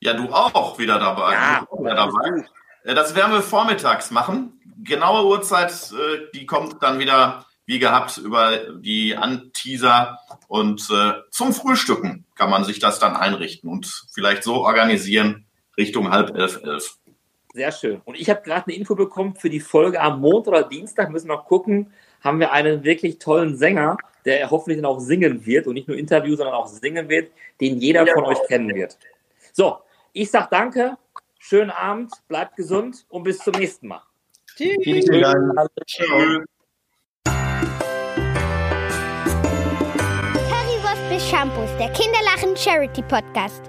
Ja, du auch wieder dabei. Ja, wieder dabei. Das werden wir vormittags machen. Genaue Uhrzeit, äh, die kommt dann wieder wie gehabt über die Anteaser und äh, zum Frühstücken kann man sich das dann einrichten und vielleicht so organisieren Richtung halb elf, elf. Sehr schön. Und ich habe gerade eine Info bekommen für die Folge am Montag oder Dienstag. Müssen wir noch gucken. Haben wir einen wirklich tollen Sänger, der hoffentlich dann auch singen wird und nicht nur Interview, sondern auch singen wird, den jeder von euch kennen wird. So, ich sage danke, schönen Abend, bleibt gesund und bis zum nächsten Mal. Tschüss. Vielen Dank. Tschüss. Shampoos, der Kinderlachen Charity Podcast.